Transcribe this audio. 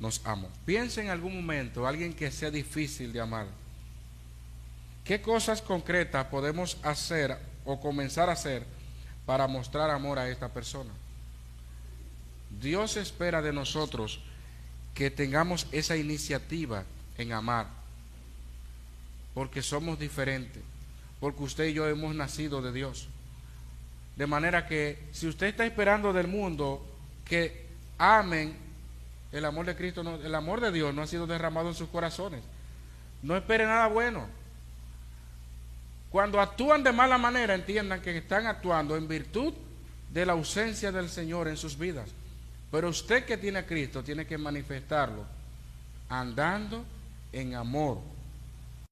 nos amó. Piensa en algún momento alguien que sea difícil de amar. ¿Qué cosas concretas podemos hacer o comenzar a hacer para mostrar amor a esta persona? Dios espera de nosotros que tengamos esa iniciativa en amar, porque somos diferentes, porque usted y yo hemos nacido de Dios. De manera que si usted está esperando del mundo que amen, el amor de Cristo, no- el amor de Dios no ha sido derramado en sus corazones. No espere nada bueno. Cuando actúan de mala manera, entiendan que están actuando en virtud de la ausencia del Señor en sus vidas. Pero usted que tiene a Cristo tiene que manifestarlo andando en amor